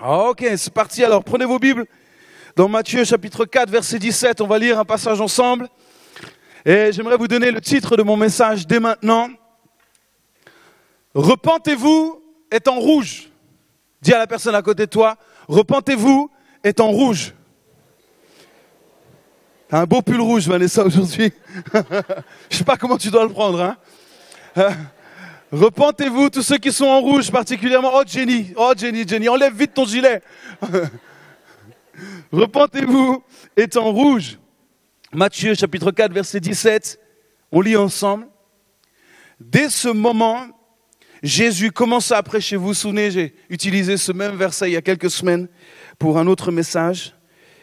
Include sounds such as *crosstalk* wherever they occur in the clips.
Ah, ok, c'est parti alors. Prenez vos Bibles. Dans Matthieu chapitre 4, verset 17, on va lire un passage ensemble. Et j'aimerais vous donner le titre de mon message dès maintenant. Repentez-vous est en rouge. Dis à la personne à côté de toi, repentez-vous est en rouge. Un beau pull rouge, Vanessa, aujourd'hui. *laughs* Je sais pas comment tu dois le prendre, hein. Repentez-vous, tous ceux qui sont en rouge, particulièrement. Oh, Jenny, oh, Jenny, Jenny, enlève vite ton gilet. *laughs* repentez-vous est en rouge. Matthieu, chapitre 4, verset 17. On lit ensemble. Dès ce moment, Jésus commença à prêcher. Vous vous souvenez, j'ai utilisé ce même verset il y a quelques semaines pour un autre message.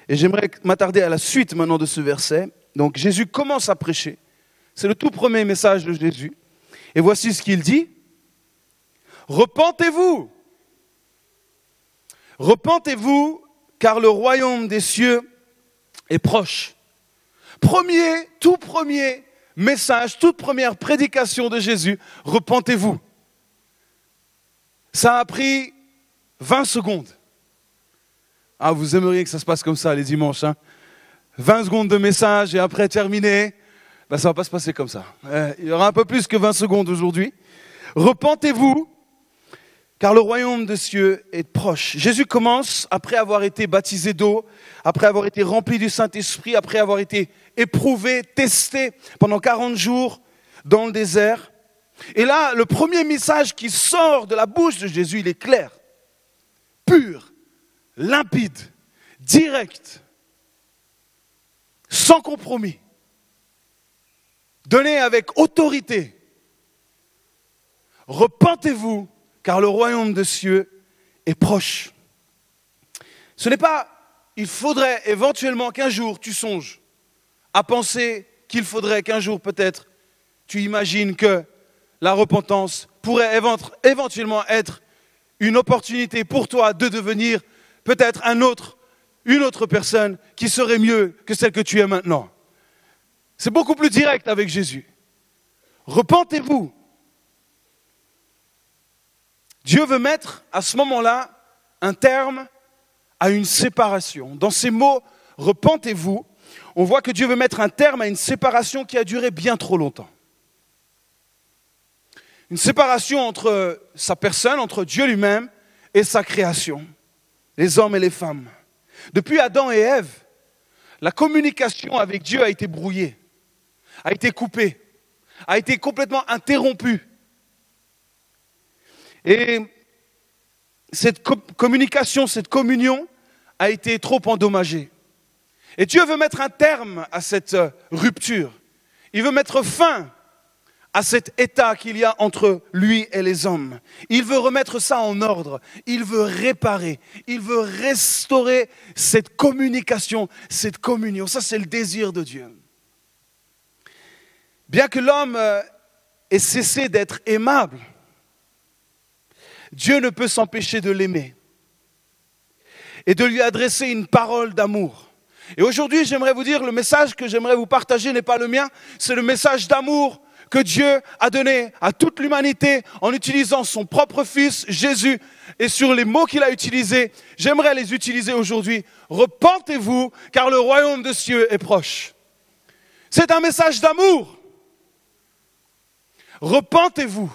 Et j'aimerais m'attarder à la suite maintenant de ce verset. Donc Jésus commence à prêcher. C'est le tout premier message de Jésus. Et voici ce qu'il dit. Repentez-vous. Repentez-vous car le royaume des cieux est proche. Premier, tout premier message, toute première prédication de Jésus, repentez-vous. Ça a pris 20 secondes. Ah, vous aimeriez que ça se passe comme ça les dimanches. Hein 20 secondes de message et après terminé. Ben, ça va pas se passer comme ça. Euh, il y aura un peu plus que 20 secondes aujourd'hui. Repentez-vous, car le royaume des cieux est proche. Jésus commence, après avoir été baptisé d'eau, après avoir été rempli du Saint-Esprit, après avoir été éprouvé, testé pendant 40 jours dans le désert. Et là, le premier message qui sort de la bouche de Jésus, il est clair, pur, limpide, direct, sans compromis, donné avec autorité. Repentez-vous, car le royaume de cieux est proche. Ce n'est pas, il faudrait éventuellement qu'un jour tu songes à penser qu'il faudrait qu'un jour peut-être tu imagines que la repentance pourrait éventuellement être une opportunité pour toi de devenir peut-être une autre personne qui serait mieux que celle que tu es maintenant. C'est beaucoup plus direct avec Jésus. Repentez-vous. Dieu veut mettre à ce moment-là un terme à une séparation. Dans ces mots, repentez-vous, on voit que Dieu veut mettre un terme à une séparation qui a duré bien trop longtemps. Une séparation entre sa personne, entre Dieu lui-même et sa création les hommes et les femmes. Depuis Adam et Ève, la communication avec Dieu a été brouillée, a été coupée, a été complètement interrompue. Et cette communication, cette communion a été trop endommagée. Et Dieu veut mettre un terme à cette rupture. Il veut mettre fin à cet état qu'il y a entre lui et les hommes. Il veut remettre ça en ordre, il veut réparer, il veut restaurer cette communication, cette communion. Ça, c'est le désir de Dieu. Bien que l'homme euh, ait cessé d'être aimable, Dieu ne peut s'empêcher de l'aimer et de lui adresser une parole d'amour. Et aujourd'hui, j'aimerais vous dire, le message que j'aimerais vous partager n'est pas le mien, c'est le message d'amour que Dieu a donné à toute l'humanité en utilisant son propre Fils, Jésus, et sur les mots qu'il a utilisés, j'aimerais les utiliser aujourd'hui. Repentez-vous, car le royaume de cieux est proche. C'est un message d'amour. Repentez-vous.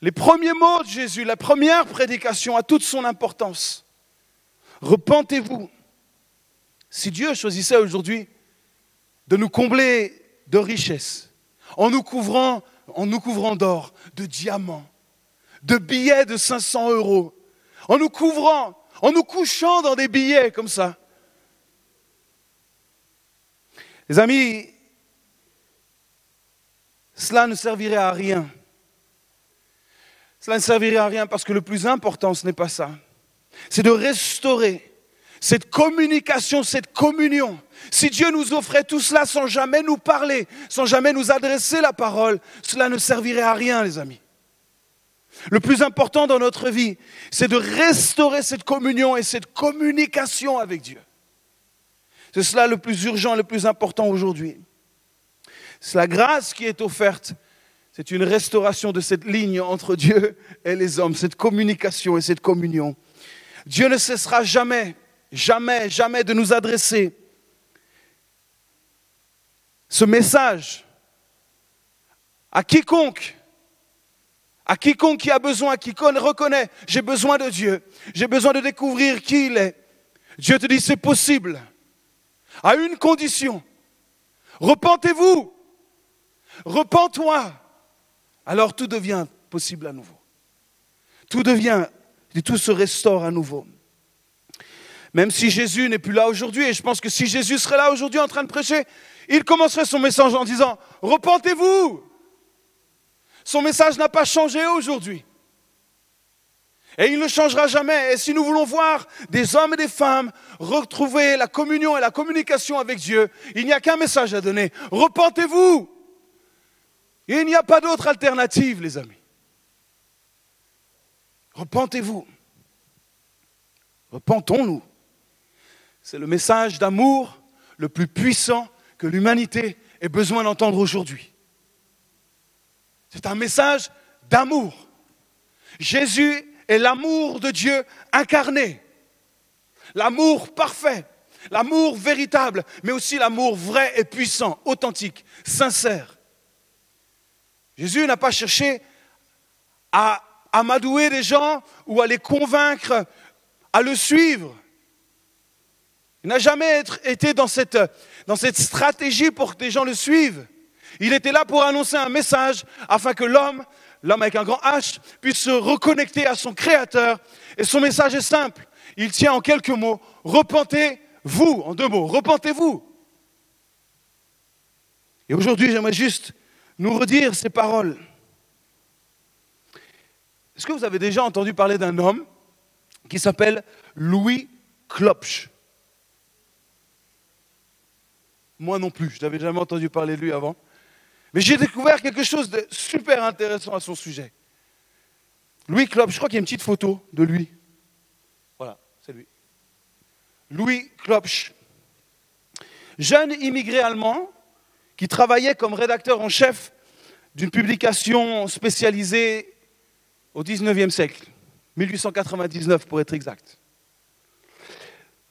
Les premiers mots de Jésus, la première prédication a toute son importance. Repentez-vous. Si Dieu choisissait aujourd'hui de nous combler de richesses, en nous couvrant, couvrant d'or, de diamants, de billets de 500 euros, en nous couvrant, en nous couchant dans des billets comme ça. Les amis, cela ne servirait à rien. Cela ne servirait à rien parce que le plus important, ce n'est pas ça. C'est de restaurer cette communication, cette communion. Si Dieu nous offrait tout cela sans jamais nous parler, sans jamais nous adresser la parole, cela ne servirait à rien, les amis. Le plus important dans notre vie, c'est de restaurer cette communion et cette communication avec Dieu. C'est cela le plus urgent, le plus important aujourd'hui. C'est la grâce qui est offerte. C'est une restauration de cette ligne entre Dieu et les hommes, cette communication et cette communion. Dieu ne cessera jamais, jamais, jamais de nous adresser ce message à quiconque, à quiconque qui a besoin, qui reconnaît, j'ai besoin de Dieu, j'ai besoin de découvrir qui il est. Dieu te dit, c'est possible, à une condition. Repentez-vous, repens-toi, alors tout devient possible à nouveau. Tout devient, tout se restaure à nouveau. Même si Jésus n'est plus là aujourd'hui, et je pense que si Jésus serait là aujourd'hui en train de prêcher, il commencerait son message en disant, repentez-vous. Son message n'a pas changé aujourd'hui. Et il ne changera jamais. Et si nous voulons voir des hommes et des femmes retrouver la communion et la communication avec Dieu, il n'y a qu'un message à donner. Repentez-vous. Il n'y a pas d'autre alternative, les amis. Repentez-vous. Repentons-nous. C'est le message d'amour le plus puissant que l'humanité ait besoin d'entendre aujourd'hui. C'est un message d'amour. Jésus est l'amour de Dieu incarné. L'amour parfait, l'amour véritable, mais aussi l'amour vrai et puissant, authentique, sincère. Jésus n'a pas cherché à amadouer des gens ou à les convaincre à le suivre. Il n'a jamais été dans cette, dans cette stratégie pour que des gens le suivent. Il était là pour annoncer un message afin que l'homme, l'homme avec un grand H, puisse se reconnecter à son Créateur. Et son message est simple. Il tient en quelques mots, repentez-vous, en deux mots, repentez-vous. Et aujourd'hui, j'aimerais juste nous redire ces paroles. Est-ce que vous avez déjà entendu parler d'un homme qui s'appelle Louis Klopsch Moi non plus, je n'avais jamais entendu parler de lui avant. Mais j'ai découvert quelque chose de super intéressant à son sujet. Louis Klopsch, je crois qu'il y a une petite photo de lui. Voilà, c'est lui. Louis Klopsch, jeune immigré allemand qui travaillait comme rédacteur en chef d'une publication spécialisée au XIXe siècle, 1899 pour être exact.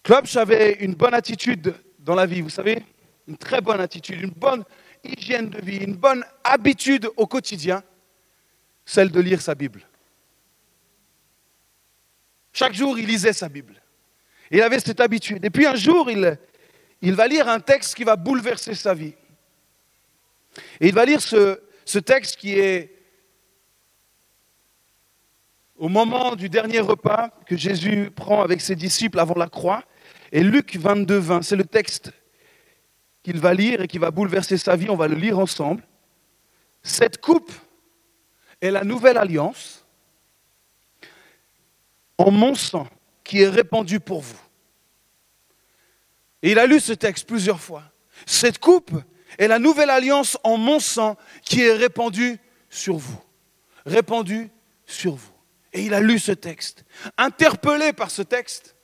Klopsch avait une bonne attitude dans la vie, vous savez, une très bonne attitude, une bonne hygiène de vie, une bonne habitude au quotidien, celle de lire sa Bible. Chaque jour, il lisait sa Bible. il avait cette habitude. Et puis un jour, il va lire un texte qui va bouleverser sa vie. Et il va lire ce, texte qui est au moment du dernier repas que Jésus prend avec ses disciples avant la croix. Et Luc 22, 20, c'est le texte qu'il va lire et qui va bouleverser sa vie, on va le lire ensemble. Cette coupe est la nouvelle alliance en mon sang qui est répandu pour vous. Et il a lu ce texte plusieurs fois. Cette coupe est la nouvelle alliance en mon sang qui est répandue sur vous. Répandue sur vous. Et il a lu ce texte. Interpellé par ce texte,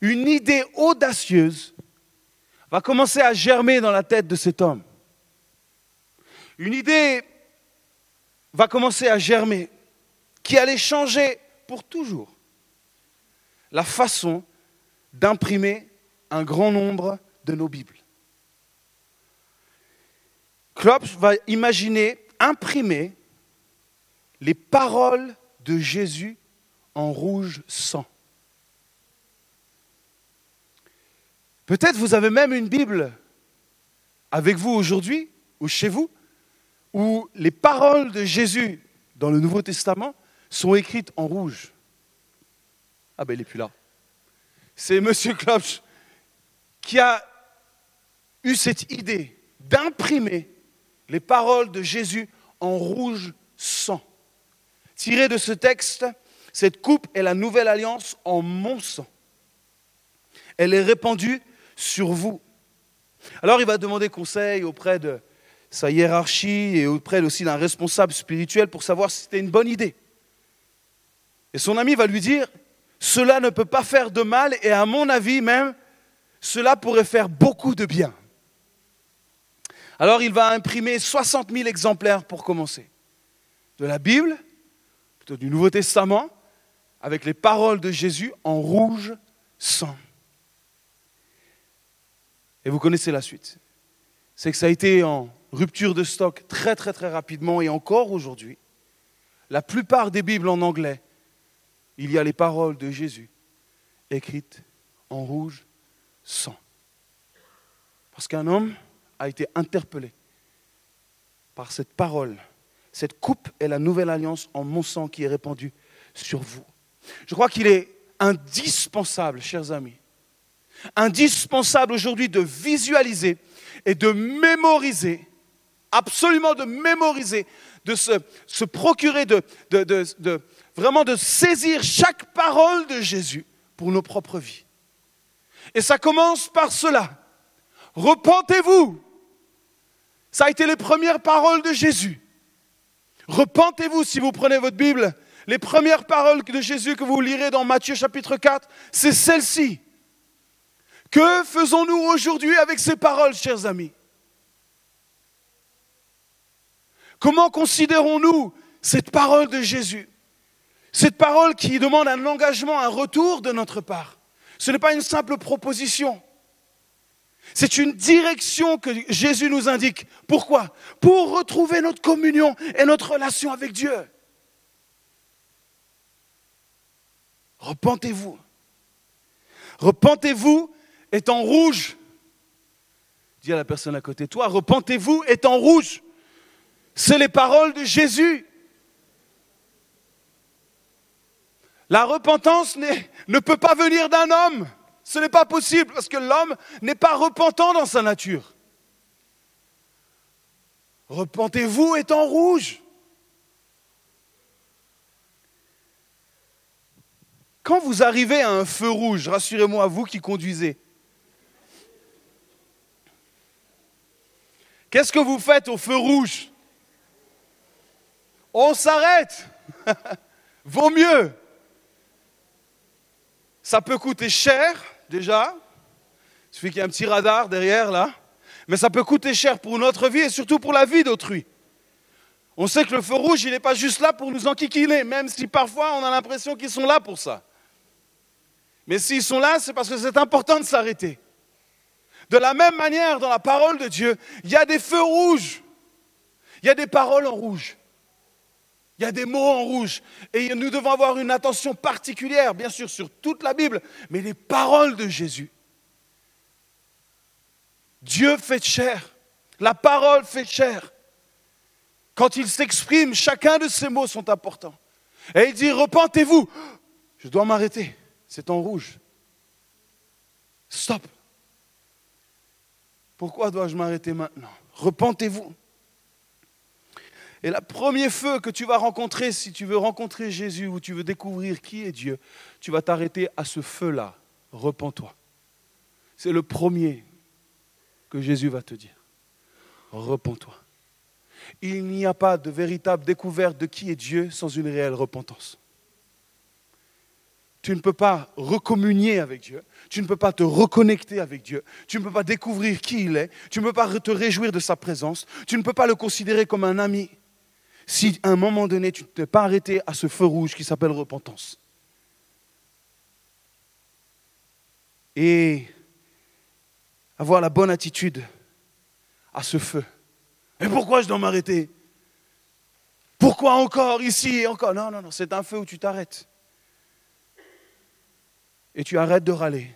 une idée audacieuse va commencer à germer dans la tête de cet homme. Une idée va commencer à germer qui allait changer pour toujours la façon d'imprimer un grand nombre de nos Bibles. Klopp va imaginer imprimer les paroles de Jésus en rouge sang. Peut-être vous avez même une Bible avec vous aujourd'hui ou chez vous où les paroles de Jésus dans le Nouveau Testament sont écrites en rouge. Ah ben il n'est plus là. C'est M. Klopsch qui a eu cette idée d'imprimer les paroles de Jésus en rouge sang. Tiré de ce texte, cette coupe est la nouvelle alliance en mon sang. Elle est répandue sur vous. Alors il va demander conseil auprès de sa hiérarchie et auprès aussi d'un responsable spirituel pour savoir si c'était une bonne idée. Et son ami va lui dire, cela ne peut pas faire de mal et à mon avis même, cela pourrait faire beaucoup de bien. Alors il va imprimer 60 000 exemplaires pour commencer. De la Bible, plutôt du Nouveau Testament, avec les paroles de Jésus en rouge sang. Et vous connaissez la suite. C'est que ça a été en rupture de stock très très très rapidement et encore aujourd'hui. La plupart des Bibles en anglais, il y a les paroles de Jésus écrites en rouge sang. Parce qu'un homme a été interpellé par cette parole. Cette coupe est la nouvelle alliance en mon sang qui est répandue sur vous. Je crois qu'il est indispensable, chers amis, indispensable aujourd'hui de visualiser et de mémoriser, absolument de mémoriser, de se, procurer, de, de, vraiment de saisir chaque parole de Jésus pour nos propres vies. Et ça commence par cela. Repentez-vous. Ça a été les premières paroles de Jésus. Repentez-vous si vous prenez votre Bible. Les premières paroles de Jésus que vous lirez dans Matthieu chapitre 4, c'est celle-ci. Que faisons-nous aujourd'hui avec ces paroles, chers amis? Comment considérons-nous cette parole de Jésus? Cette parole qui demande un engagement, un retour de notre part. Ce n'est pas une simple proposition. C'est une direction que Jésus nous indique. Pourquoi? Pour retrouver notre communion et notre relation avec Dieu. Repentez-vous. Repentez-vous est en rouge. Dis à la personne à côté de toi, repentez-vous est en rouge. C'est les paroles de Jésus. La repentance ne peut pas venir d'un homme. Ce n'est pas possible parce que l'homme n'est pas repentant dans sa nature. Repentez-vous en rouge. Quand vous arrivez à un feu rouge, rassurez-moi, vous qui conduisez, Qu'est-ce que vous faites au feu rouge? On s'arrête. *laughs* Vaut mieux. Ça peut coûter cher, déjà. Il suffit qu'il y ait un petit radar derrière, là. Mais ça peut coûter cher pour notre vie et surtout pour la vie d'autrui. On sait que le feu rouge, il n'est pas juste là pour nous enquiquiner, même si parfois on a l'impression qu'ils sont là pour ça. Mais s'ils sont là, c'est parce que c'est important de s'arrêter. De la même manière, dans la parole de Dieu, il y a des feux rouges, il y a des paroles en rouge, il y a des mots en rouge. Et nous devons avoir une attention particulière, bien sûr, sur toute la Bible, mais les paroles de Jésus. Dieu fait chair, la parole fait chair. Quand il s'exprime, chacun de ces mots sont importants. Et il dit, repentez-vous. Je dois m'arrêter, c'est en rouge. Stop. Pourquoi dois-je m'arrêter maintenant? Repentez-vous. Et le premier feu que tu vas rencontrer, si tu veux rencontrer Jésus ou tu veux découvrir qui est Dieu, tu vas t'arrêter à ce feu-là. Repends-toi. C'est le premier que Jésus va te dire. Repends-toi. Il n'y a pas de véritable découverte de qui est Dieu sans une réelle repentance tu ne peux pas recommunier avec Dieu, tu ne peux pas te reconnecter avec Dieu, tu ne peux pas découvrir qui il est, tu ne peux pas te réjouir de sa présence, tu ne peux pas le considérer comme un ami si à un moment donné tu ne t'es pas arrêté à ce feu rouge qui s'appelle repentance. Et avoir la bonne attitude à ce feu. Et pourquoi je dois m'arrêter? Pourquoi encore ici et encore? Non, non, non, c'est un feu où tu t'arrêtes et tu arrêtes de râler.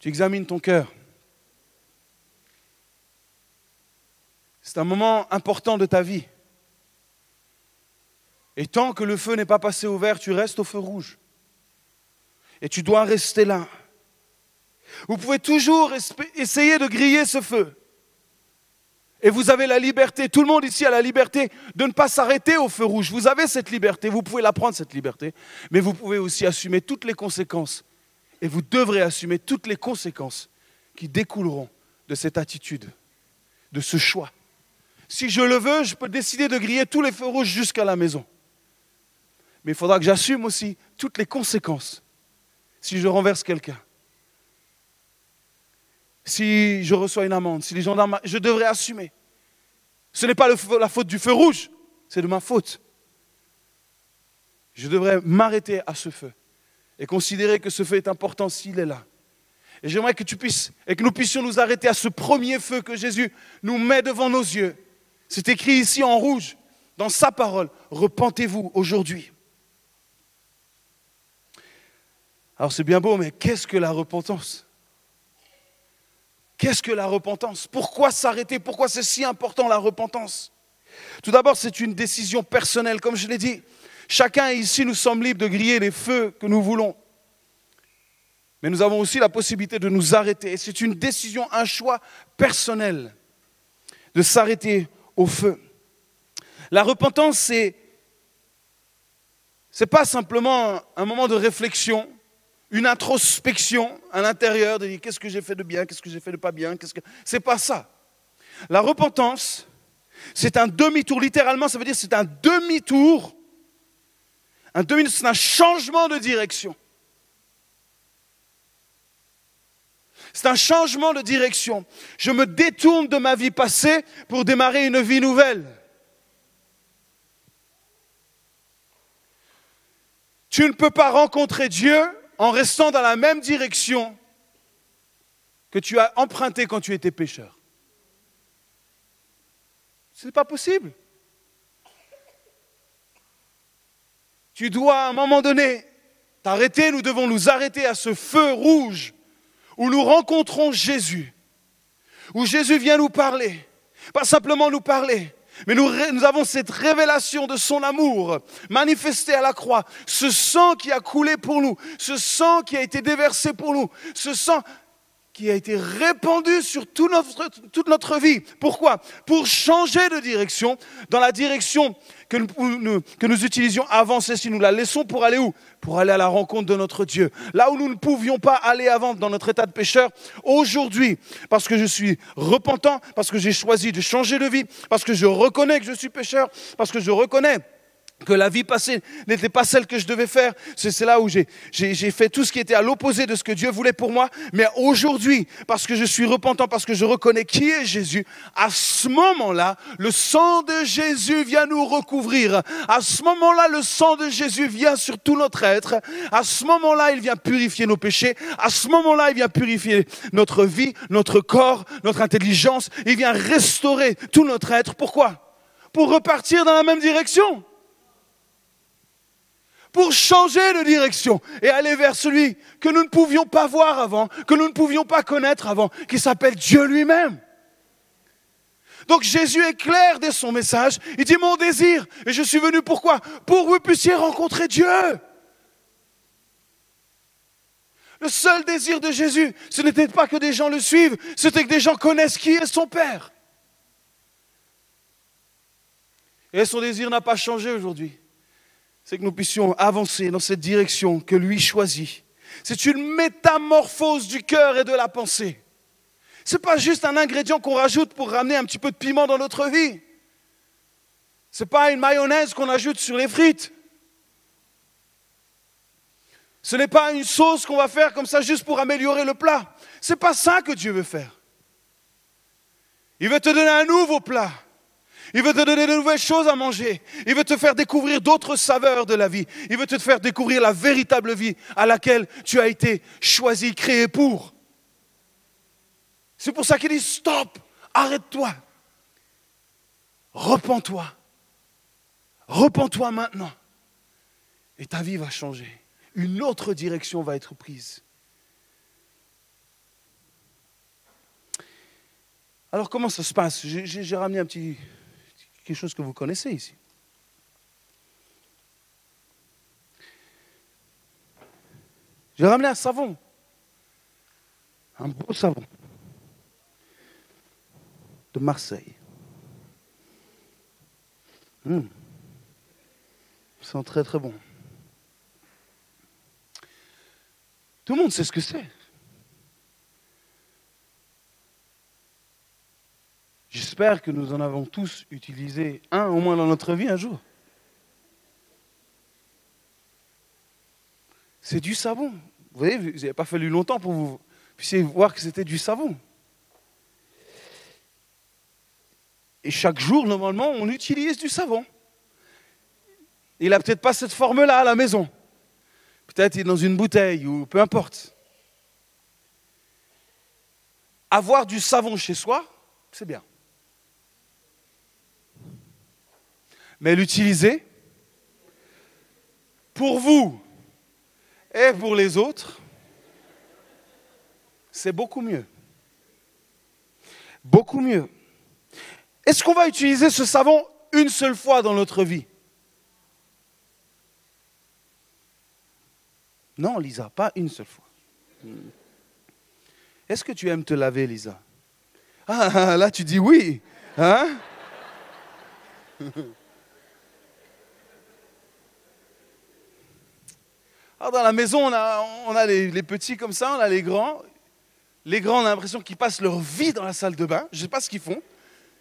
Tu examines ton cœur. C'est un moment important de ta vie. Et tant que le feu n'est pas passé au vert, tu restes au feu rouge. Et tu dois rester là. Vous pouvez toujours essayer de griller ce feu. Et vous avez la liberté, tout le monde ici a la liberté de ne pas s'arrêter au feu rouge. Vous avez cette liberté, vous pouvez la prendre, cette liberté, mais vous pouvez aussi assumer toutes les conséquences. Et vous devrez assumer toutes les conséquences qui découleront de cette attitude, de ce choix. Si je le veux, je peux décider de griller tous les feux rouges jusqu'à la maison. Mais il faudra que j'assume aussi toutes les conséquences si je renverse quelqu'un si je reçois une amende, si les gendarmes... Je devrais assumer. Ce n'est pas la faute du feu rouge, c'est de ma faute. je devrais m'arrêter à ce feu et considérer que ce feu est important s'il est là. Et j'aimerais que tu puisses et que nous puissions nous arrêter à ce premier feu que Jésus nous met devant nos yeux. C'est écrit ici en rouge dans sa parole. Repentez-vous aujourd'hui. Alors c'est bien beau, mais qu'est-ce que la repentance? Qu'est-ce que la repentance? Pourquoi s'arrêter? Pourquoi c'est si important la repentance? Tout d'abord, c'est une décision personnelle, comme je l'ai dit. Chacun ici, nous sommes libres de griller les feux que nous voulons. Mais nous avons aussi la possibilité de nous arrêter. C'est une décision, un choix personnel de s'arrêter au feu. La repentance, c'est n'est pas simplement un moment de réflexion, une introspection à l'intérieur, de dire qu'est-ce que j'ai fait de bien, qu'est-ce que j'ai fait de pas bien, qu'est-ce que. C'est pas ça. La repentance, c'est un demi-tour. Littéralement, ça veut dire c'est un demi-tour. Un demi c'est un changement de direction. C'est un changement de direction. Je me détourne de ma vie passée pour démarrer une vie nouvelle. Tu ne peux pas rencontrer Dieu en restant dans la même direction que tu as emprunté quand tu étais pécheur. Ce n'est pas possible. Tu dois à un moment donné t'arrêter, nous devons nous arrêter à ce feu rouge où nous rencontrons Jésus, où Jésus vient nous parler, pas simplement nous parler, mais nous, avons cette révélation de son amour manifesté à la croix, ce sang qui a coulé pour nous, ce sang qui a été déversé pour nous, ce sang qui a été répandu sur toute notre vie. Pourquoi Pour changer de direction dans la direction que nous, utilisions avant celle-ci. Nous la laissons pour aller où Pour aller à la rencontre de notre Dieu. Là où nous ne pouvions pas aller avant dans notre état de pécheur, aujourd'hui, parce que je suis repentant, parce que j'ai choisi de changer de vie, parce que je reconnais que je suis pécheur, parce que je reconnais que la vie passée n'était pas celle que je devais faire. C'est là où j'ai fait tout ce qui était à l'opposé de ce que Dieu voulait pour moi. Mais aujourd'hui, parce que je suis repentant, parce que je reconnais qui est Jésus, à ce moment-là, le sang de Jésus vient nous recouvrir. À ce moment-là, le sang de Jésus vient sur tout notre être. À ce moment-là, il vient purifier nos péchés. À ce moment-là, il vient purifier notre vie, notre corps, notre intelligence. Il vient restaurer tout notre être. Pourquoi? Pour repartir dans la même direction pour changer de direction et aller vers celui que nous ne pouvions pas voir avant, que nous ne pouvions pas connaître avant, qui s'appelle Dieu lui-même. Donc Jésus est clair dès son message. Il dit mon désir, et je suis venu pourquoi Pour que vous puissiez rencontrer Dieu. Le seul désir de Jésus, ce n'était pas que des gens le suivent, c'était que des gens connaissent qui est son Père. Et son désir n'a pas changé aujourd'hui c'est que nous puissions avancer dans cette direction que lui choisit. C'est une métamorphose du cœur et de la pensée. Ce n'est pas juste un ingrédient qu'on rajoute pour ramener un petit peu de piment dans notre vie. Ce n'est pas une mayonnaise qu'on ajoute sur les frites. Ce n'est pas une sauce qu'on va faire comme ça juste pour améliorer le plat. Ce n'est pas ça que Dieu veut faire. Il veut te donner un nouveau plat. Il veut te donner de nouvelles choses à manger. Il veut te faire découvrir d'autres saveurs de la vie. Il veut te faire découvrir la véritable vie à laquelle tu as été choisi, créé pour. C'est pour ça qu'il dit stop, arrête-toi. Repends-toi. Repends-toi maintenant. Et ta vie va changer. Une autre direction va être prise. Alors comment ça se passe? J'ai ramené un petit, quelque chose que vous connaissez ici. J'ai ramené un savon, un beau savon de Marseille. Mmh. Il sent très très bon. Tout le monde sait ce que c'est. J'espère que nous en avons tous utilisé un au moins dans notre vie un jour. C'est du savon. Vous voyez, vous n'avez pas fallu longtemps pour vous puissiez voir que c'était du savon. Et chaque jour, normalement, on utilise du savon. Il n'a peut-être pas cette forme-là à la maison. Peut-être il est dans une bouteille ou peu importe. Avoir du savon chez soi, c'est bien. Mais l'utiliser pour vous et pour les autres, c'est beaucoup mieux. Beaucoup mieux. Est-ce qu'on va utiliser ce savon une seule fois dans notre vie? Non, Lisa, pas une seule fois. Est-ce que tu aimes te laver, Lisa? Ah, là tu dis oui. Hein? *laughs* Alors dans la maison, on a, les, petits comme ça, on a les grands. Les grands, on a l'impression qu'ils passent leur vie dans la salle de bain. Je ne sais pas ce qu'ils font.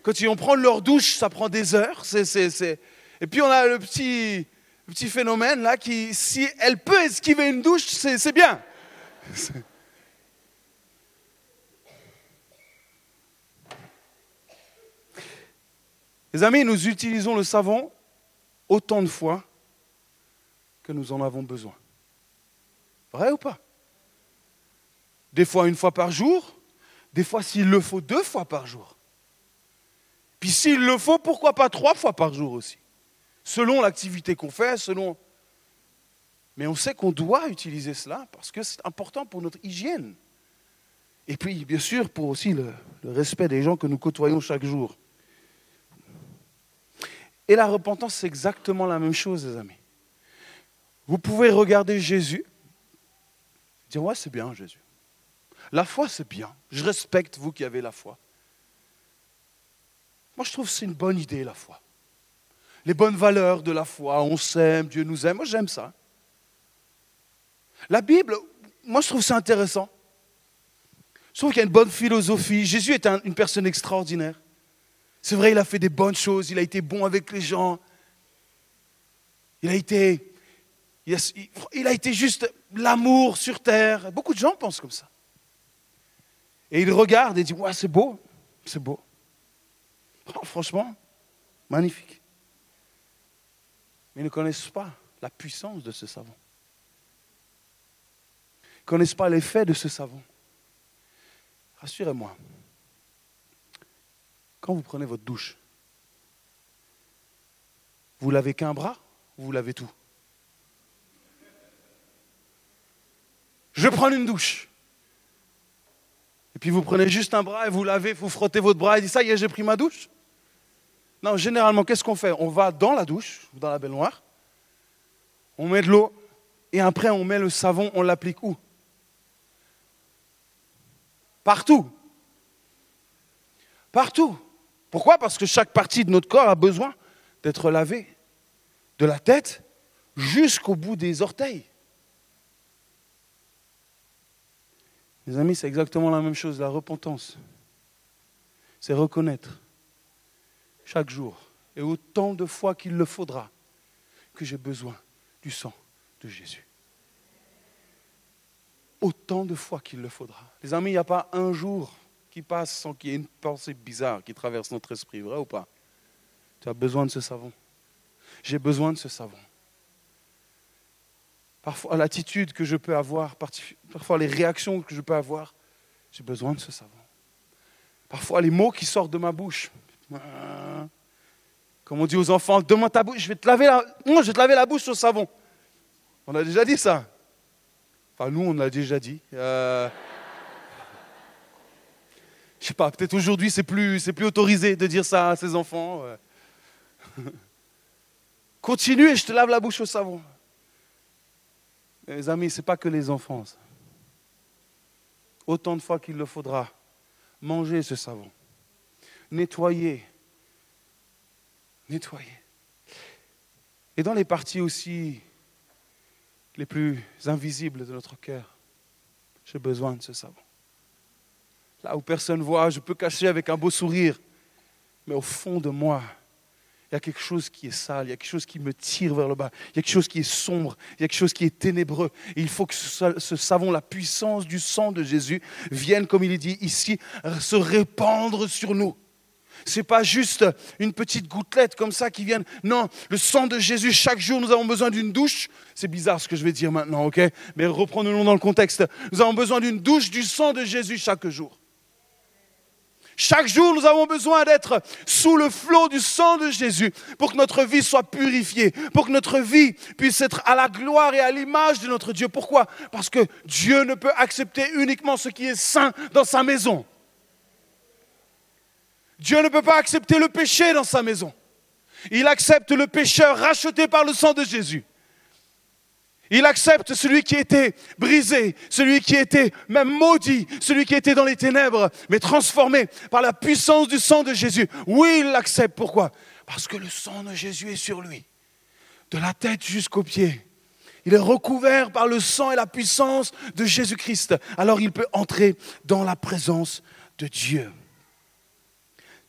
Quand ils vont prendre leur douche, ça prend des heures. Et puis on a le petit, phénomène là qui, si elle peut esquiver une douche, c'est bien. *laughs* Les amis, nous utilisons le savon autant de fois que nous en avons besoin. Vrai ou pas? Des fois une fois par jour, des fois s'il le faut deux fois par jour. Puis s'il le faut, pourquoi pas trois fois par jour aussi? Selon l'activité qu'on fait, selon... Mais on sait qu'on doit utiliser cela parce que c'est important pour notre hygiène. Et puis, bien sûr, pour aussi le, le respect des gens que nous côtoyons chaque jour. Et la repentance, c'est exactement la même chose, les amis. Vous pouvez regarder Jésus, dire Ouais, c'est bien, Jésus. La foi, c'est bien. Je respecte vous qui avez la foi. Moi, je trouve que c'est une bonne idée, la foi. Les bonnes valeurs de la foi, on s'aime, Dieu nous aime. Moi, j'aime ça. La Bible, moi, je trouve ça intéressant. Je trouve qu'il y a une bonne philosophie. Jésus est une personne extraordinaire. C'est vrai, il a fait des bonnes choses, il a été bon avec les gens. Il a été, il a, été juste l'amour sur terre. Beaucoup de gens pensent comme ça. Et ils regardent et disent, ouais, c'est beau, c'est beau. Oh, franchement, magnifique. Mais ils ne connaissent pas la puissance de ce savon. Ils ne connaissent pas l'effet de ce savon. Rassurez-moi, quand vous prenez votre douche, vous lavez qu'un bras ou vous lavez tout? Je prends une douche. Et puis vous prenez juste un bras et vous lavez, vous frottez votre bras et dites ça y est, j'ai pris ma douche. Non, généralement, qu'est-ce qu'on fait? On va dans la douche, dans la baignoire, on met de l'eau et après on met le savon, on l'applique où? Partout. Partout. Pourquoi? Parce que chaque partie de notre corps a besoin d'être lavée, de la tête jusqu'au bout des orteils. Mes amis, c'est exactement la même chose, la repentance. C'est reconnaître chaque jour et autant de fois qu'il le faudra que j'ai besoin du sang de Jésus. Autant de fois qu'il le faudra. Les amis, il n'y a pas un jour qui passe sans qu'il y ait une pensée bizarre qui traverse notre esprit, vrai ou pas? Tu as besoin de ce savon. J'ai besoin de ce savon. Parfois, l'attitude que je peux avoir, parfois les réactions que je peux avoir, j'ai besoin de ce savon. Parfois, les mots qui sortent de ma bouche. Comme on dit aux enfants, demande ta bouche, je vais te laver la, je vais te laver la bouche au savon. On a déjà dit ça. Enfin, nous, on l'a déjà dit. Euh, je sais pas, peut-être aujourd'hui c'est plus, plus autorisé de dire ça à ses enfants. *laughs* Continue et je te lave la bouche au savon. Mes amis, ce n'est pas que les enfants. Autant de fois qu'il le faudra, manger ce savon, nettoyer, nettoyer. Et dans les parties aussi les plus invisibles de notre cœur, j'ai besoin de ce savon. Là où personne ne voit, je peux cacher avec un beau sourire. Mais au fond de moi, il y a quelque chose qui est sale, il y a quelque chose qui me tire vers le bas, il y a quelque chose qui est sombre, il y a quelque chose qui est ténébreux. Et il faut que ce, savon, la puissance du sang de Jésus, vienne, comme il est dit ici, se répandre sur nous. C'est pas juste une petite gouttelette comme ça qui vient. Non, le sang de Jésus, chaque jour, nous avons besoin d'une douche. C'est bizarre ce que je vais dire maintenant, ok? Mais reprenons-le dans le contexte. Nous avons besoin d'une douche du sang de Jésus chaque jour. Chaque jour, nous avons besoin d'être sous le flot du sang de Jésus pour que notre vie soit purifiée, pour que notre vie puisse être à la gloire et à l'image de notre Dieu. Pourquoi? Parce que Dieu ne peut accepter uniquement ce qui est saint dans sa maison. Dieu ne peut pas accepter le péché dans sa maison. Il accepte le pécheur racheté par le sang de Jésus. Il accepte celui qui était brisé, celui qui était même maudit, celui qui était dans les ténèbres, mais transformé par la puissance du sang de Jésus. Oui, il l'accepte. Pourquoi? Parce que le sang de Jésus est sur lui, de la tête jusqu'aux pieds. Il est recouvert par le sang et la puissance de Jésus-Christ. Alors il peut entrer dans la présence de Dieu.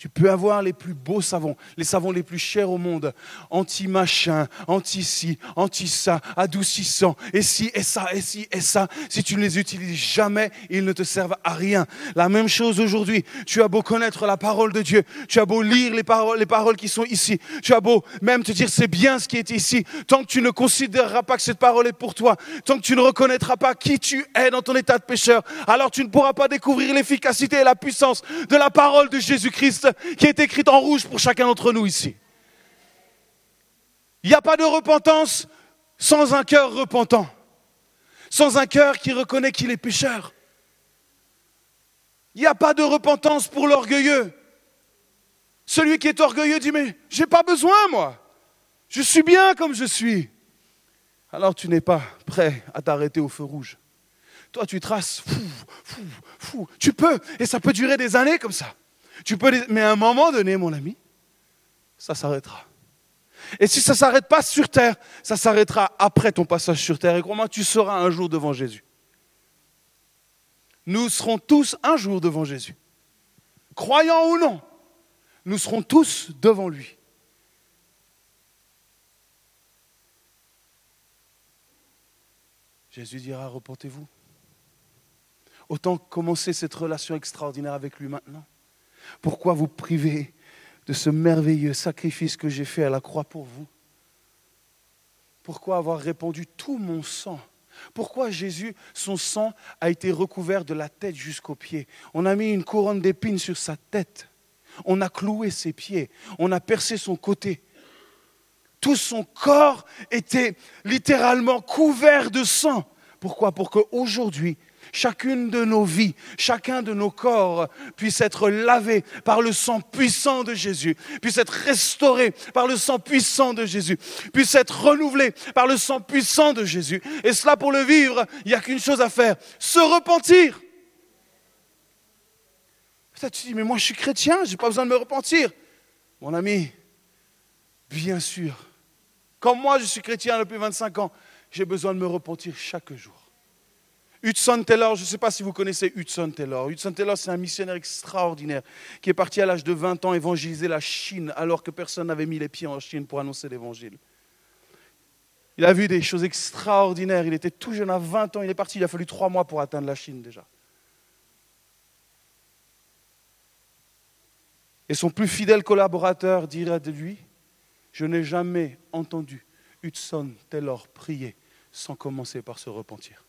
Tu peux avoir les plus beaux savons, les savons les plus chers au monde, anti-machin, anti-ci, anti-ça, adoucissant, et ci, et ça, et ci, et ça. Si tu ne les utilises jamais, ils ne te servent à rien. La même chose aujourd'hui. Tu as beau connaître la parole de Dieu, tu as beau lire les paroles, les paroles qui sont ici, tu as beau même te dire c'est bien ce qui est ici. Tant que tu ne considéreras pas que cette parole est pour toi, tant que tu ne reconnaîtras pas qui tu es dans ton état de pécheur, alors tu ne pourras pas découvrir l'efficacité et la puissance de la parole de Jésus-Christ qui est écrite en rouge pour chacun d'entre nous ici. Il n'y a pas de repentance sans un cœur repentant, sans un cœur qui reconnaît qu'il est pécheur. Il n'y a pas de repentance pour l'orgueilleux. Celui qui est orgueilleux dit, mais j'ai pas besoin, moi. Je suis bien comme je suis. Alors tu n'es pas prêt à t'arrêter au feu rouge. Toi, tu traces, fou, fou, fou. Tu peux, et ça peut durer des années comme ça. Tu peux, mais à un moment donné, mon ami, ça s'arrêtera. Et si ça ne s'arrête pas sur terre, ça s'arrêtera après ton passage sur terre. Et crois-moi, tu seras un jour devant Jésus. Nous serons tous un jour devant Jésus. Croyants ou non, nous serons tous devant lui. Jésus dira, repentez-vous. Autant commencer cette relation extraordinaire avec lui maintenant. Pourquoi vous priver de ce merveilleux sacrifice que j'ai fait à la croix pour vous? Pourquoi avoir répandu tout mon sang? Pourquoi Jésus, son sang a été recouvert de la tête jusqu'aux pieds? On a mis une couronne d'épines sur sa tête. On a cloué ses pieds. On a percé son côté. Tout son corps était littéralement couvert de sang. Pourquoi? Pour qu'aujourd'hui, chacune de nos vies, chacun de nos corps puisse être lavé par le sang puissant de Jésus, puisse être restauré par le sang puissant de Jésus, puisse être renouvelé par le sang puissant de Jésus. Et cela pour le vivre, il n'y a qu'une chose à faire, se repentir. Tu dis, mais moi je suis chrétien, je n'ai pas besoin de me repentir. Mon ami, bien sûr, comme moi je suis chrétien depuis 25 ans, j'ai besoin de me repentir chaque jour. Hudson Taylor, je ne sais pas si vous connaissez Hudson Taylor. Hudson Taylor, c'est un missionnaire extraordinaire qui est parti à l'âge de 20 ans évangéliser la Chine alors que personne n'avait mis les pieds en Chine pour annoncer l'évangile. Il a vu des choses extraordinaires. Il était tout jeune à 20 ans. Il est parti. Il a fallu trois mois pour atteindre la Chine déjà. Et son plus fidèle collaborateur dirait de lui Je n'ai jamais entendu Hudson Taylor prier sans commencer par se repentir.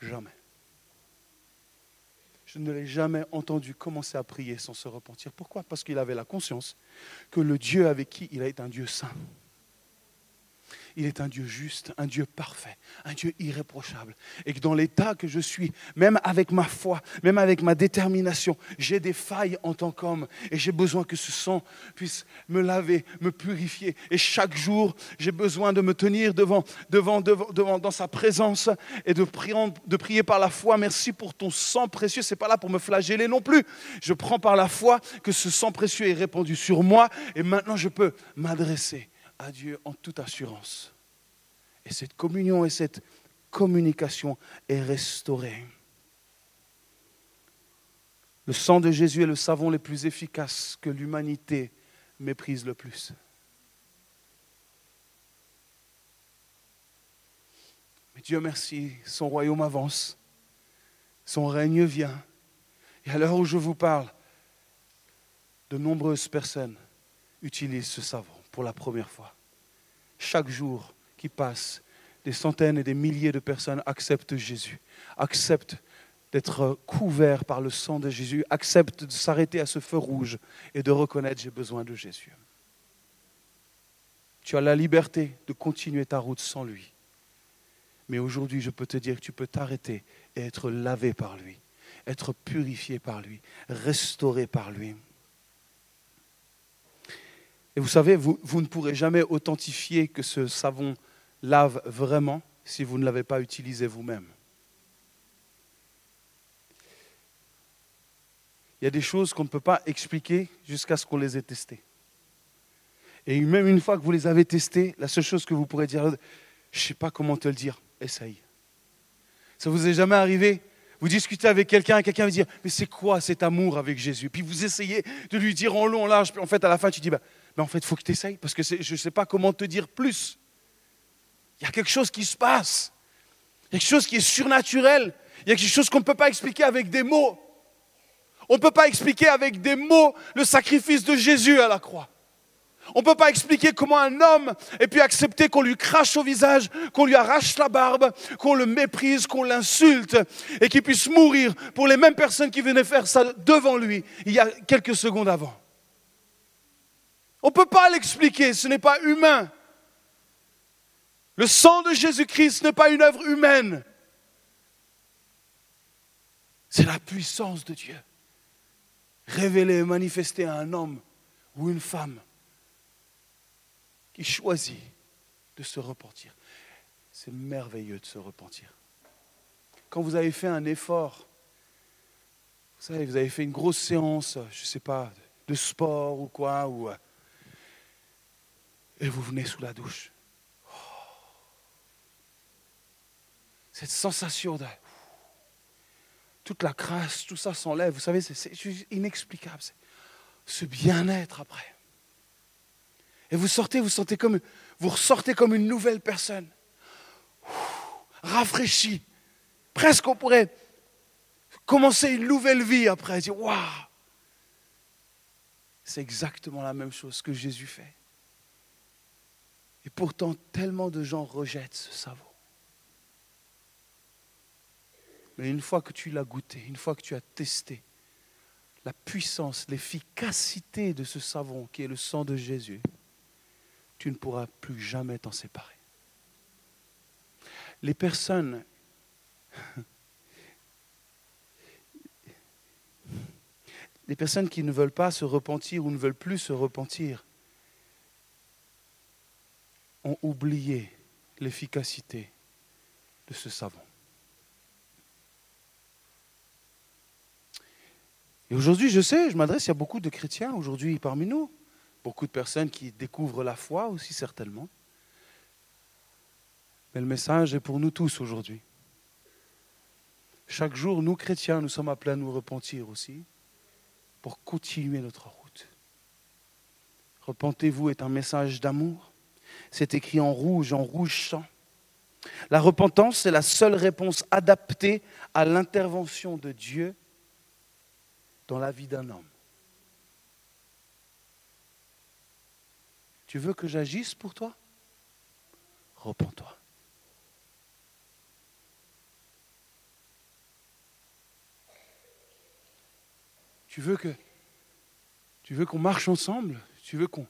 Jamais. Je ne l'ai jamais entendu commencer à prier sans se repentir. Pourquoi? Parce qu'il avait la conscience que le Dieu avec qui il est un Dieu saint. Il est un Dieu juste, un Dieu parfait, un Dieu irréprochable. Et que dans l'état que je suis, même avec ma foi, même avec ma détermination, j'ai des failles en tant qu'homme. Et j'ai besoin que ce sang puisse me laver, me purifier. Et chaque jour, j'ai besoin de me tenir devant, devant, devant, dans sa présence et de prier, de prier par la foi. Merci pour ton sang précieux. Ce n'est pas là pour me flageller non plus. Je prends par la foi que ce sang précieux est répandu sur moi. Et maintenant, je peux m'adresser à Dieu en toute assurance. Et cette communion et cette communication est restaurée. Le sang de Jésus est le savon le plus efficace que l'humanité méprise le plus. Mais Dieu merci, son royaume avance, son règne vient. Et à l'heure où je vous parle, de nombreuses personnes utilisent ce savon pour la première fois. Chaque jour qui passe, des centaines et des milliers de personnes acceptent Jésus, acceptent d'être couverts par le sang de Jésus, acceptent de s'arrêter à ce feu rouge et de reconnaître j'ai besoin de Jésus. Tu as la liberté de continuer ta route sans lui. Mais aujourd'hui, je peux te dire que tu peux t'arrêter et être lavé par lui, être purifié par lui, restauré par lui. Et vous savez, vous, ne pourrez jamais authentifier que ce savon lave vraiment si vous ne l'avez pas utilisé vous-même. Il y a des choses qu'on ne peut pas expliquer jusqu'à ce qu'on les ait testées. Et même une fois que vous les avez testées, la seule chose que vous pourrez dire, je ne sais pas comment te le dire, essaye. Ça vous est jamais arrivé? Vous discutez avec quelqu'un, quelqu'un va dire, mais c'est quoi cet amour avec Jésus? Puis vous essayez de lui dire en long, en large, puis en fait à la fin tu dis, bah, en fait il faut que tu essayes, parce que je ne sais pas comment te dire plus. Il y a quelque chose qui se passe. Quelque chose qui est surnaturel. Il y a quelque chose qu'on ne peut pas expliquer avec des mots. On ne peut pas expliquer avec des mots le sacrifice de Jésus à la croix. On ne peut pas expliquer comment un homme ait pu accepter qu'on lui crache au visage, qu'on lui arrache la barbe, qu'on le méprise, qu'on l'insulte et qu'il puisse mourir pour les mêmes personnes qui venaient faire ça devant lui il y a quelques secondes avant. On ne peut pas l'expliquer, ce n'est pas humain. Le sang de Jésus-Christ n'est pas une œuvre humaine. C'est la puissance de Dieu révélée et manifestée à un homme ou une femme qui choisit de se repentir. C'est merveilleux de se repentir. Quand vous avez fait un effort, vous savez, vous avez fait une grosse séance, je ne sais pas, de sport ou quoi, ou, euh, et vous venez sous la douche. cette sensation de toute la crasse, tout ça s'enlève. Vous savez, c'est inexplicable. Ce bien-être après. Et vous sortez, vous sentez comme, vous ressortez comme une nouvelle personne, rafraîchi. Presque on pourrait commencer une nouvelle vie après. C'est exactement la même chose que Jésus fait. Et pourtant, tellement de gens rejettent ce savon. Mais une fois que tu l'as goûté, une fois que tu as testé la puissance, l'efficacité de ce savon qui est le sang de Jésus, tu ne pourras plus jamais t'en séparer. Les personnes *laughs* les personnes qui ne veulent pas se repentir ou ne veulent plus se repentir ont oublié l'efficacité de ce savon. Et aujourd'hui, je sais, je m'adresse, a beaucoup de chrétiens aujourd'hui parmi nous, beaucoup de personnes qui découvrent la foi aussi certainement. Mais le message est pour nous tous aujourd'hui. Chaque jour, nous chrétiens, nous sommes appelés à nous repentir aussi pour continuer notre route. Repentez-vous est un message d'amour. C'est écrit en rouge, en rouge sang. La repentance, c'est la seule réponse adaptée à l'intervention de Dieu dans la vie d'un homme. Tu veux que j'agisse pour toi? Repends-toi. Tu veux que tu veux qu'on marche ensemble? Tu veux qu'on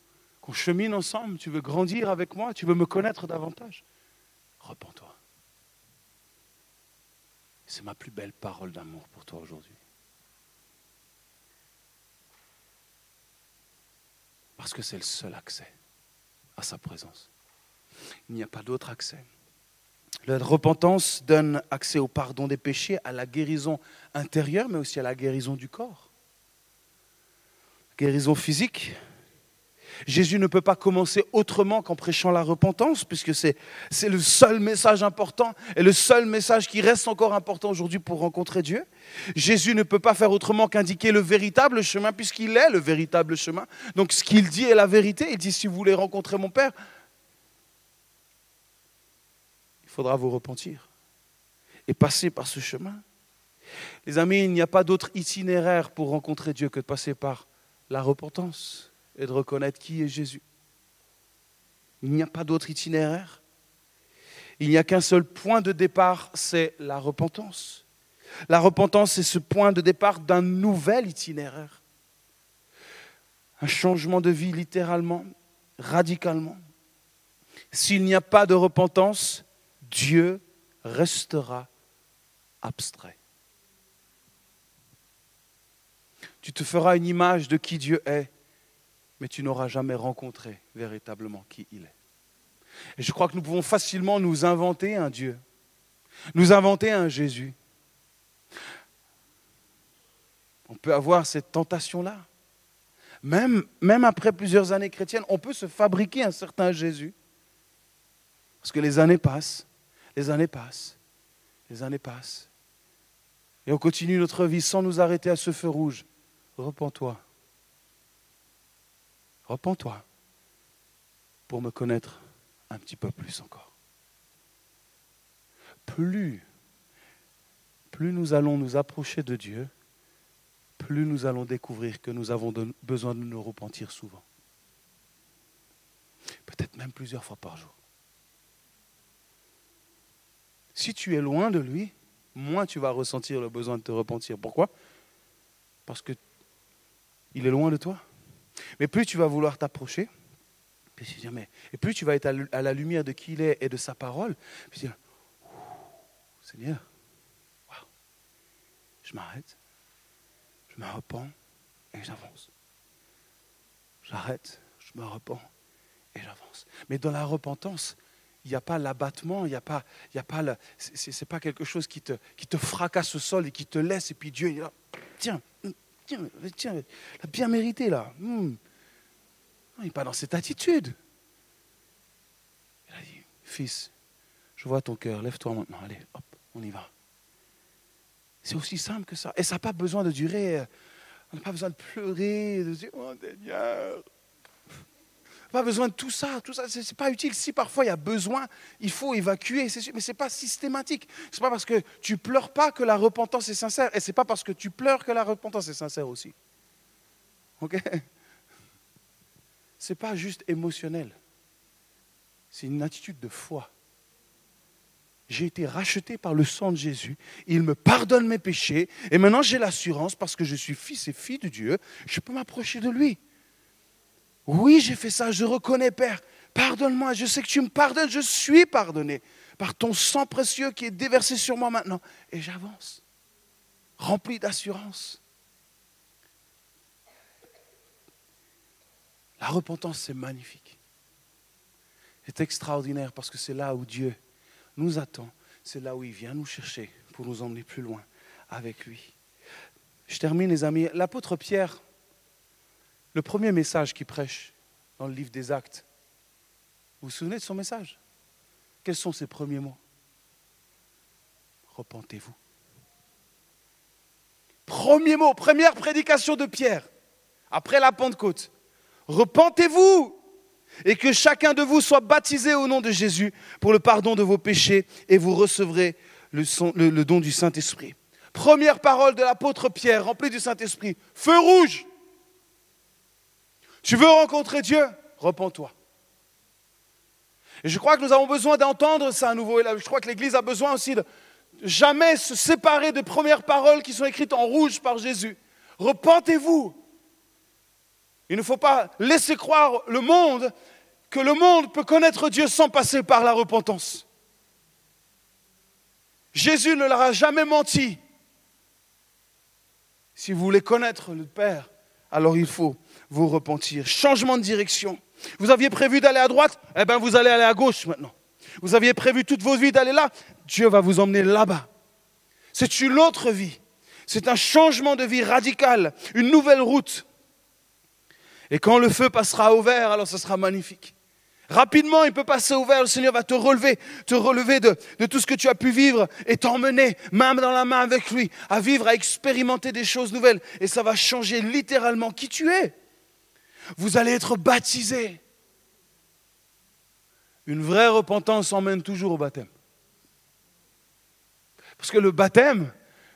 chemine ensemble Tu veux grandir avec moi Tu veux me connaître davantage Repends-toi. C'est ma plus belle parole d'amour pour toi aujourd'hui. Parce que c'est le seul accès à sa présence. Il n'y a pas d'autre accès. La repentance donne accès au pardon des péchés, à la guérison intérieure, mais aussi à la guérison du corps. Guérison physique, Jésus ne peut pas commencer autrement qu'en prêchant la repentance, puisque c'est, le seul message important et le seul message qui reste encore important aujourd'hui pour rencontrer Dieu. Jésus ne peut pas faire autrement qu'indiquer le véritable chemin, puisqu'il est le véritable chemin. Donc ce qu'il dit est la vérité. Il dit, si vous voulez rencontrer mon Père, il faudra vous repentir et passer par ce chemin. Les amis, il n'y a pas d'autre itinéraire pour rencontrer Dieu que de passer par la repentance et de reconnaître qui est Jésus. Il n'y a pas d'autre itinéraire. Il n'y a qu'un seul point de départ, c'est la repentance. La repentance, c'est ce point de départ d'un nouvel itinéraire. Un changement de vie littéralement, radicalement. S'il n'y a pas de repentance, Dieu restera abstrait. Tu te feras une image de qui Dieu est, mais tu n'auras jamais rencontré véritablement qui il est. Et je crois que nous pouvons facilement nous inventer un Dieu, nous inventer un Jésus. On peut avoir cette tentation-là. Même, même après plusieurs années chrétiennes, on peut se fabriquer un certain Jésus. Parce que les années passent, les années passent, les années passent. Et on continue notre vie sans nous arrêter à ce feu rouge. Repends-toi. Repends-toi pour me connaître un petit peu plus encore. Plus, plus nous allons nous approcher de Dieu, plus nous allons découvrir que nous avons besoin de nous repentir souvent. Peut-être même plusieurs fois par jour. Si tu es loin de lui, moins tu vas ressentir le besoin de te repentir. Pourquoi? Parce que il est loin de toi. Mais plus tu vas vouloir t'approcher, et plus tu vas être à la lumière de qui il est et de sa parole, puis dire, Seigneur, je m'arrête, je me repens et j'avance. J'arrête, je me repens et j'avance. Mais dans la repentance, il n'y a pas l'abattement, il n'y a pas, il a pas c'est, pas quelque chose qui te, qui te fracasse au sol et qui te laisse, et puis Dieu, il est là, tiens, tiens, tiens, il a bien mérité là. Hmm. il n'est pas dans cette attitude. Il a dit, fils, je vois ton cœur, lève-toi maintenant, allez, hop, on y va. C'est aussi simple que ça. Et ça n'a pas besoin de durer, on n'a pas besoin de pleurer, de dire, oh Seigneur, pas besoin de tout ça, tout ça, c'est pas utile. Si parfois il y a besoin, il faut évacuer, mais ce n'est pas systématique. Ce n'est pas parce que tu pleures pas que la repentance est sincère, et ce n'est pas parce que tu pleures que la repentance est sincère aussi. Ok? C'est pas juste émotionnel, c'est une attitude de foi. J'ai été racheté par le sang de Jésus, il me pardonne mes péchés, et maintenant j'ai l'assurance, parce que je suis fils et fille de Dieu, je peux m'approcher de lui. Oui, j'ai fait ça, je reconnais, Père. Pardonne-moi, je sais que tu me pardonnes, je suis pardonné par ton sang précieux qui est déversé sur moi maintenant. Et j'avance, rempli d'assurance. La repentance, c'est magnifique. C'est extraordinaire parce que c'est là où Dieu nous attend. C'est là où il vient nous chercher pour nous emmener plus loin avec lui. Je termine, les amis. L'apôtre Pierre, le premier message qu'il prêche dans le livre des Actes, vous vous souvenez de son message? Quels sont ses premiers mots? Repentez-vous. Premier mot, première prédication de Pierre, après la Pentecôte. Repentez-vous et que chacun de vous soit baptisé au nom de Jésus pour le pardon de vos péchés et vous recevrez le, don du Saint-Esprit. Première parole de l'apôtre Pierre, rempli du Saint-Esprit. Feu rouge. Tu veux rencontrer Dieu? Repends-toi. Et je crois que nous avons besoin d'entendre ça à nouveau. Et je crois que l'Église a besoin aussi de jamais se séparer des premières paroles qui sont écrites en rouge par Jésus. Repentez-vous. Il ne faut pas laisser croire le monde que le monde peut connaître Dieu sans passer par la repentance. Jésus ne leur a jamais menti. Si vous voulez connaître le Père, alors il faut vous repentir. Changement de direction. Vous aviez prévu d'aller à droite, eh bien vous allez aller à gauche maintenant. Vous aviez prévu toute vos vies d'aller là, Dieu va vous emmener là-bas. C'est une autre vie. C'est un changement de vie radical, une nouvelle route. Et quand le feu passera au vert, alors ce sera magnifique. Rapidement, il peut passer au vert, le Seigneur va te relever, te relever de, de tout ce que tu as pu vivre et t'emmener main dans la main avec lui, à vivre, à expérimenter des choses nouvelles. Et ça va changer littéralement qui tu es vous allez être baptisés. Une vraie repentance emmène toujours au baptême. Parce que le baptême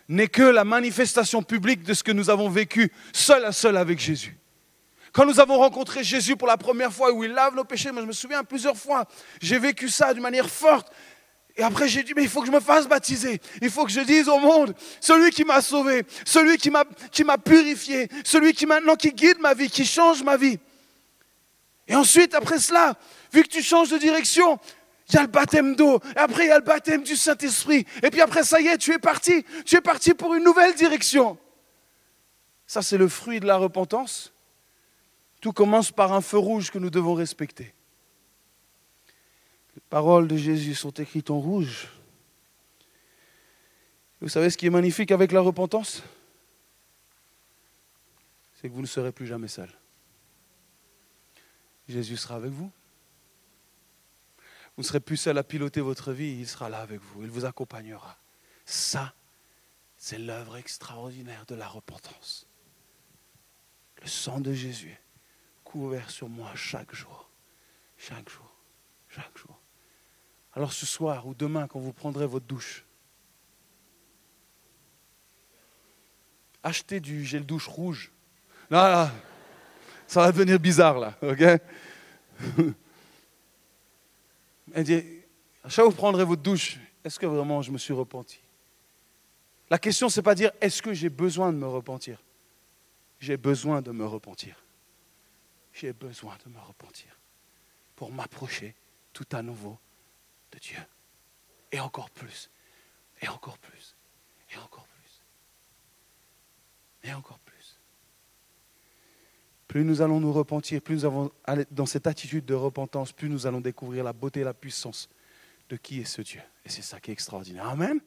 n'est que la manifestation publique de ce que nous avons vécu seul à seul avec Jésus. Quand nous avons rencontré Jésus pour la première fois, où il lave nos péchés, moi je me souviens plusieurs fois, j'ai vécu ça d'une manière forte. Et après, j'ai dit, mais il faut que je me fasse baptiser. Il faut que je dise au monde, celui qui m'a sauvé, celui qui m'a, purifié, celui qui maintenant qui guide ma vie, qui change ma vie. Et ensuite, après cela, vu que tu changes de direction, il y a le baptême d'eau, et après il y a le baptême du Saint-Esprit, et puis après ça y est, tu es parti, tu es parti pour une nouvelle direction. Ça, c'est le fruit de la repentance. Tout commence par un feu rouge que nous devons respecter. Les paroles de Jésus sont écrites en rouge. Vous savez ce qui est magnifique avec la repentance? C'est que vous ne serez plus jamais seul. Jésus sera avec vous. Vous ne serez plus seul à piloter votre vie, il sera là avec vous, il vous accompagnera. Ça, c'est l'œuvre extraordinaire de la repentance. Le sang de Jésus couvert sur moi chaque jour, chaque jour, chaque jour. Alors ce soir ou demain, quand vous prendrez votre douche, achetez du gel douche rouge. Là, ça va devenir bizarre là, ok? *laughs* Elle dit, à chaque fois vous prendrez votre douche, est-ce que vraiment je me suis repenti? La question, ce n'est pas dire, est-ce que j'ai besoin de me repentir? J'ai besoin de me repentir. J'ai besoin de me repentir pour m'approcher tout à nouveau de Dieu. Et encore plus, et encore plus, et encore plus, et encore plus. Plus nous allons nous repentir, plus nous allons aller dans cette attitude de repentance, plus nous allons découvrir la beauté et la puissance de qui est ce Dieu. Et c'est ça qui est extraordinaire. Amen.